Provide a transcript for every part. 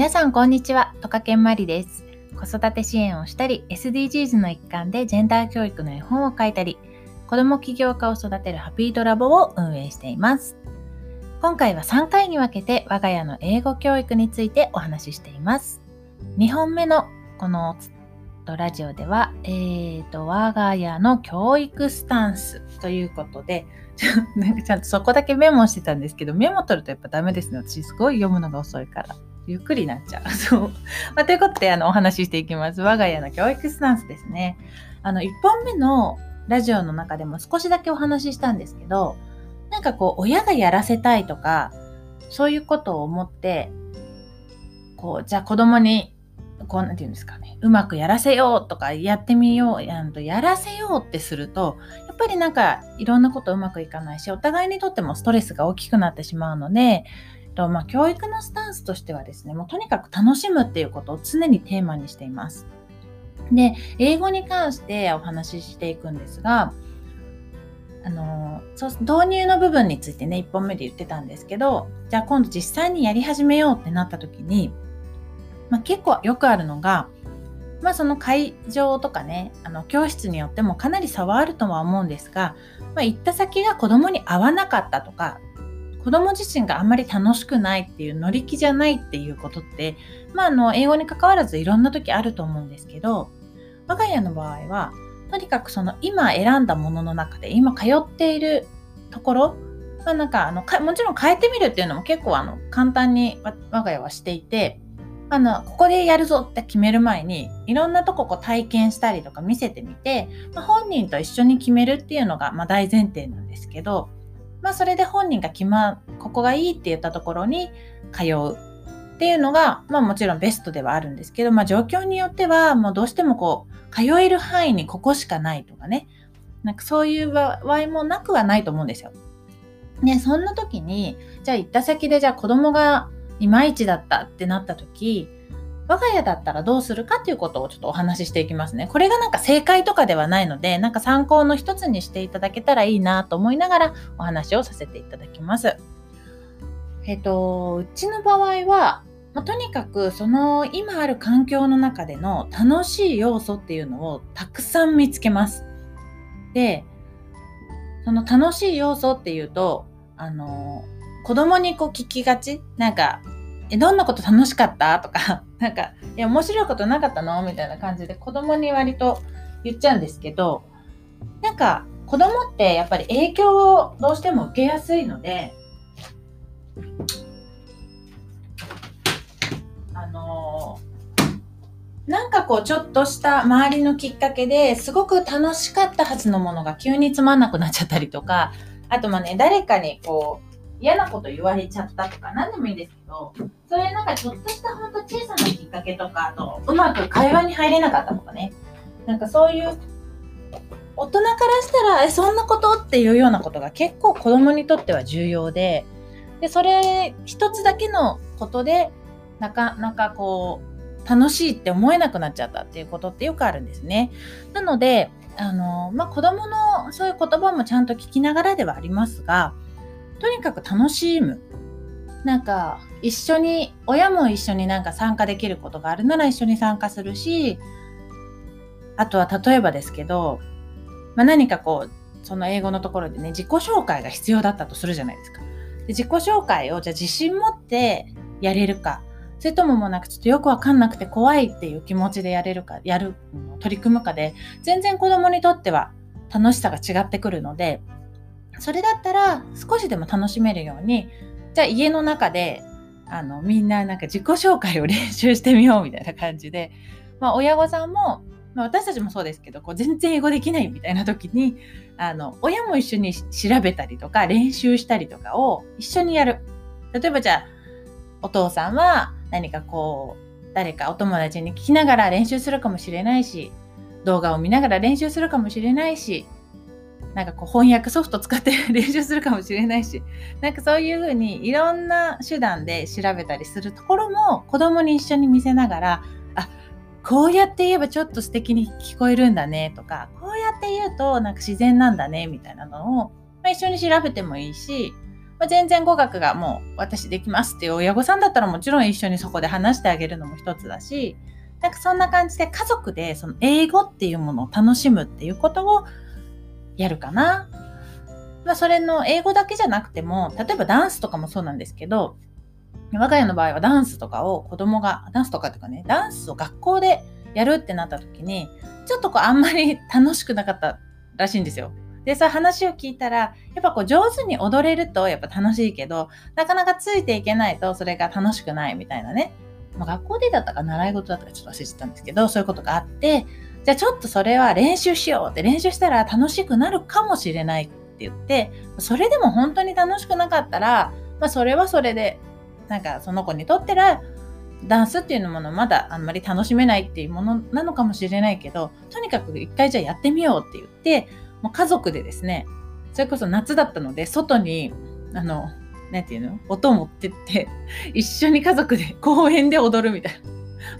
皆さんこんにちは、トカケンマリです。子育て支援をしたり、SDGs の一環でジェンダー教育の絵本を書いたり、子供起業家を育てるハピートラボを運営しています。今回は3回に分けて我が家の英語教育についてお話ししています。2本目のこのラジオでは、えーと、我が家の教育スタンスということで、ち ょなんかちゃんとそこだけメモしてたんですけど、メモ取るとやっぱダメですね。私すごい読むのが遅いから。ゆっくりなっちゃう。そう。まあ、ということで、あの、お話ししていきます。我が家の教育スタンスですね。あの、1本目のラジオの中でも少しだけお話ししたんですけど、なんかこう、親がやらせたいとか、そういうことを思って、こう、じゃあ子供に、こう、なんて言うんですかね、うまくやらせようとか、やってみよう、やんと、やらせようってすると、やっぱりなんか、いろんなことうまくいかないし、お互いにとってもストレスが大きくなってしまうので、とまあ、教育のスタンスとしてはですね、もうとにかく楽しむっていうことを常にテーマにしています。で、英語に関してお話ししていくんですが、あのそう導入の部分についてね、1本目で言ってたんですけど、じゃあ今度実際にやり始めようってなった時に、まあ、結構よくあるのが、まあその会場とかね、あの教室によってもかなり差はあるとは思うんですが、まあ、行った先が子供に合わなかったとか、子供自身があんまり楽しくないっていう乗り気じゃないっていうことって、まあ、あの英語に関わらずいろんな時あると思うんですけど我が家の場合はとにかくその今選んだものの中で今通っているところまあ、なんかあのもちろん変えてみるっていうのも結構あの簡単に我が家はしていてあのここでやるぞって決める前にいろんなとここう体験したりとか見せてみて、まあ、本人と一緒に決めるっていうのがまあ大前提なんですけどまあ、それで本人が決ま、ここがいいって言ったところに通うっていうのが、まあもちろんベストではあるんですけど、まあ状況によっては、もうどうしてもこう、通える範囲にここしかないとかね、なんかそういう場合もなくはないと思うんですよ。ね、そんな時に、じゃあ行った先でじゃあ子供がいまいちだったってなった時、我が家だったらどうするかっていうことをちょっとお話ししていきますね。これがなんか正解とかではないので、なんか参考の一つにしていただけたらいいなと思いながらお話をさせていただきます。えっと、うちの場合は、まあ、とにかくその今ある環境の中での楽しい要素っていうのをたくさん見つけます。で、その楽しい要素っていうと、あの、子供にこう聞きがち？なんか、え、どんなこと楽しかった？とか、なんか、いや、面白いことなかったの？みたいな感じで子供に割と言っちゃうんですけど、なんか、子供ってやっぱり影響をどうしても受けやすいので、あのー、なんかこう、ちょっとした周りのきっかけですごく楽しかったはずのものが急につまんなくなっちゃったりとか、あとまあね、誰かにこう、嫌なこと言われちゃったとか何でもいいんですけどそういうなんかちょっとしたほんと小さなきっかけとかあとうまく会話に入れなかったとかねなんかそういう大人からしたらえそんなことっていうようなことが結構子供にとっては重要ででそれ一つだけのことでなかなかこう楽しいって思えなくなっちゃったっていうことってよくあるんですね。なのであの、まあ、子供のそういう言葉もちゃんと聞きながらではありますがとにかく楽しむ。なんか、一緒に、親も一緒になんか参加できることがあるなら一緒に参加するし、あとは例えばですけど、まあ、何かこう、その英語のところでね、自己紹介が必要だったとするじゃないですか。で自己紹介をじゃあ自信持ってやれるか、それとももうなんかちょっとよくわかんなくて怖いっていう気持ちでやれるか、やる、取り組むかで、全然子供にとっては楽しさが違ってくるので、それだったら少しでも楽しめるように、じゃあ家の中で、あの、みんななんか自己紹介を練習してみようみたいな感じで、まあ親御さんも、まあ、私たちもそうですけど、こう全然英語できないみたいな時に、あの、親も一緒に調べたりとか練習したりとかを一緒にやる。例えばじゃあ、お父さんは何かこう、誰かお友達に聞きながら練習するかもしれないし、動画を見ながら練習するかもしれないし、なんかこう翻訳ソフト使って練習するかもしれないし、なんかそういうふうにいろんな手段で調べたりするところも子供に一緒に見せながら、あ、こうやって言えばちょっと素敵に聞こえるんだねとか、こうやって言うとなんか自然なんだねみたいなのを、まあ、一緒に調べてもいいし、まあ、全然語学がもう私できますっていう親御さんだったらもちろん一緒にそこで話してあげるのも一つだし、なんかそんな感じで家族でその英語っていうものを楽しむっていうことをやるかな。まあ、それの英語だけじゃなくても、例えばダンスとかもそうなんですけど、我が家の場合はダンスとかを子供が、ダンスとかっていうかね、ダンスを学校でやるってなった時に、ちょっとこうあんまり楽しくなかったらしいんですよ。で、さ、話を聞いたら、やっぱこう上手に踊れるとやっぱ楽しいけど、なかなかついていけないとそれが楽しくないみたいなね。まあ、学校でだったか習い事だったかちょっと忘れてたんですけど、そういうことがあって、じゃあちょっとそれは練習しようって練習したら楽しくなるかもしれないって言って、それでも本当に楽しくなかったら、まあそれはそれで、なんかその子にとってら、ダンスっていうものまだあんまり楽しめないっていうものなのかもしれないけど、とにかく一回じゃあやってみようって言って、もう家族でですね、それこそ夏だったので、外に、あの、なんていうの？音を持ってって、一緒に家族で公園で踊るみたいな。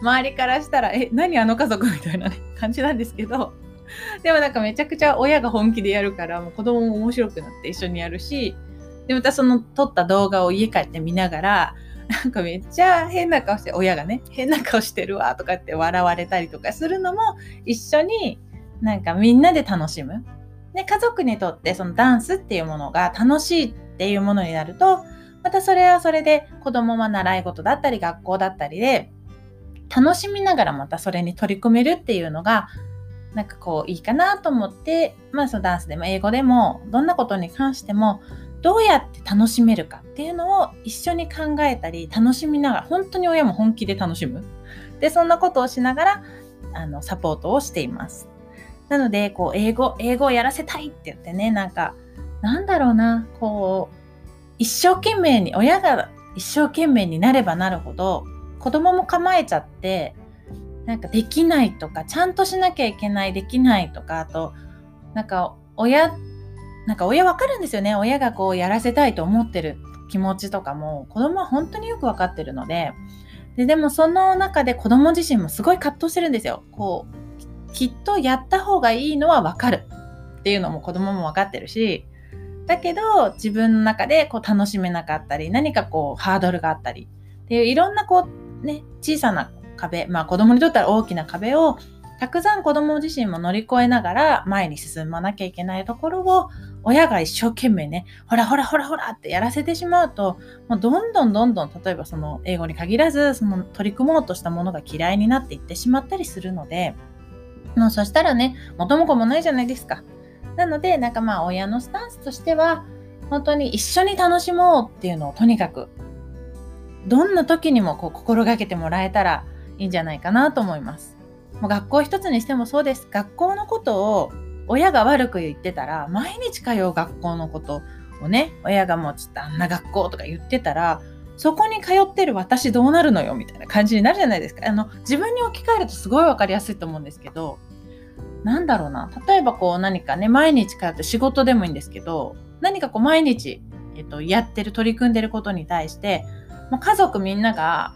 周りからしたら、え、何あの家族みたいな、ね、感じなんですけど、でもなんかめちゃくちゃ親が本気でやるから、もう子供も面白くなって一緒にやるし、で、またその撮った動画を家帰って見ながら、なんかめっちゃ変な顔して、親がね、変な顔してるわとかって笑われたりとかするのも一緒になんかみんなで楽しむ。で、家族にとってそのダンスっていうものが楽しいっていうものになると、またそれはそれで子供は習い事だったり学校だったりで楽しみながらまたそれに取り組めるっていうのがなんかこういいかなと思ってまあそのダンスでも英語でもどんなことに関してもどうやって楽しめるかっていうのを一緒に考えたり楽しみながら本当に親も本気で楽しむ。でそんなことをしながらあのサポートをしています。なのでこう英語英語をやらせたいって言ってねなんかなんだろうなこう一生懸命に親が一生懸命になればなるほど子供も構えちゃってなんかできないとかちゃんとしなきゃいけないできないとかあとなんか親なんか親わかるんですよね。親がこうやらせたいと思ってる気持ちとかも子供は本当によくわかってるのでででもその中で子供自身もすごい葛藤してるんですよ。こうきっとやった方がいいのはわかる。っていうのも子供もわかってるしだけど自分の中でこう楽しめなかったり何かこうハードルがあったりっていういろんなこうね、小さな壁、まあ子供にとったら大きな壁をたくさん子供自身も乗り越えながら前に進まなきゃいけないところを親が一生懸命ね、ほらほらほらほらってやらせてしまうと、もうどんどんどんどん例えばその英語に限らず、その取り組もうとしたものが嫌いになっていってしまったりするので、もうそしたらね、元も子もないじゃないですか。なので、なんかまあ親のスタンスとしては、本当に一緒に楽しもうっていうのをとにかくどんな時にもこう心がけてもらえたらいいんじゃないかなと思います。もう学校一つにしてもそうです。学校のことを親が悪く言ってたら、毎日通う学校のことをね、親がもうちょっとあんな学校とか言ってたら、そこに通ってる私どうなるのよみたいな感じになるじゃないですか。あの、自分に置き換えるとすごいわかりやすいと思うんですけど、なんだろうな。例えばこう何かね、毎日通って仕事でもいいんですけど、何かこう毎日、えっと、やってる、取り組んでることに対して、もう家族みんなが、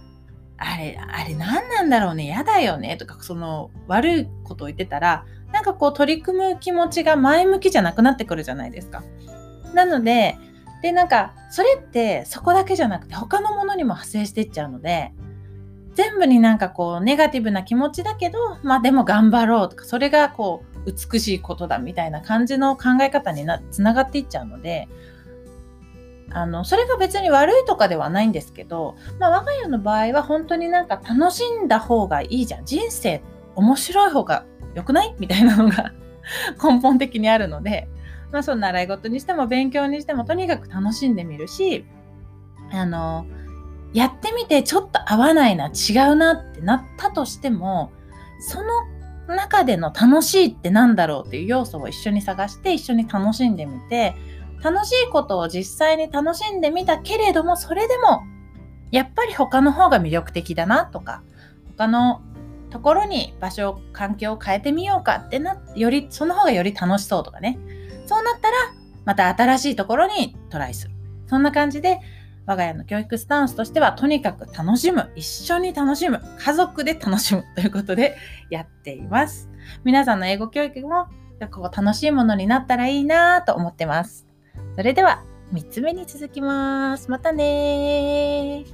あれ、あれ何なんだろうね、嫌だよね、とか、その悪いことを言ってたら、なんかこう取り組む気持ちが前向きじゃなくなってくるじゃないですか。なので、で、なんか、それってそこだけじゃなくて他のものにも派生していっちゃうので、全部になんかこうネガティブな気持ちだけど、まあでも頑張ろうとか、それがこう美しいことだみたいな感じの考え方にな、つながっていっちゃうので、あの、それが別に悪いとかではないんですけど、まあ、我が家の場合は本当になんか楽しんだ方がいいじゃん。人生面白い方が良くない？みたいなのが 根本的にあるので、まあ、その習い事にしても勉強にしてもとにかく楽しんでみるし、あの、やってみてちょっと合わないな、違うなってなったとしても、その中での楽しいって何だろうっていう要素を一緒に探して一緒に楽しんでみて、楽しいことを実際に楽しんでみたけれども、それでも、やっぱり他の方が魅力的だなとか、他のところに場所、環境を変えてみようかってな、より、その方がより楽しそうとかね。そうなったら、また新しいところにトライする。そんな感じで、我が家の教育スタンスとしては、とにかく楽しむ、一緒に楽しむ、家族で楽しむということで やっています。皆さんの英語教育もこう楽しいものになったらいいなと思ってます。それでは3つ目に続きます。またね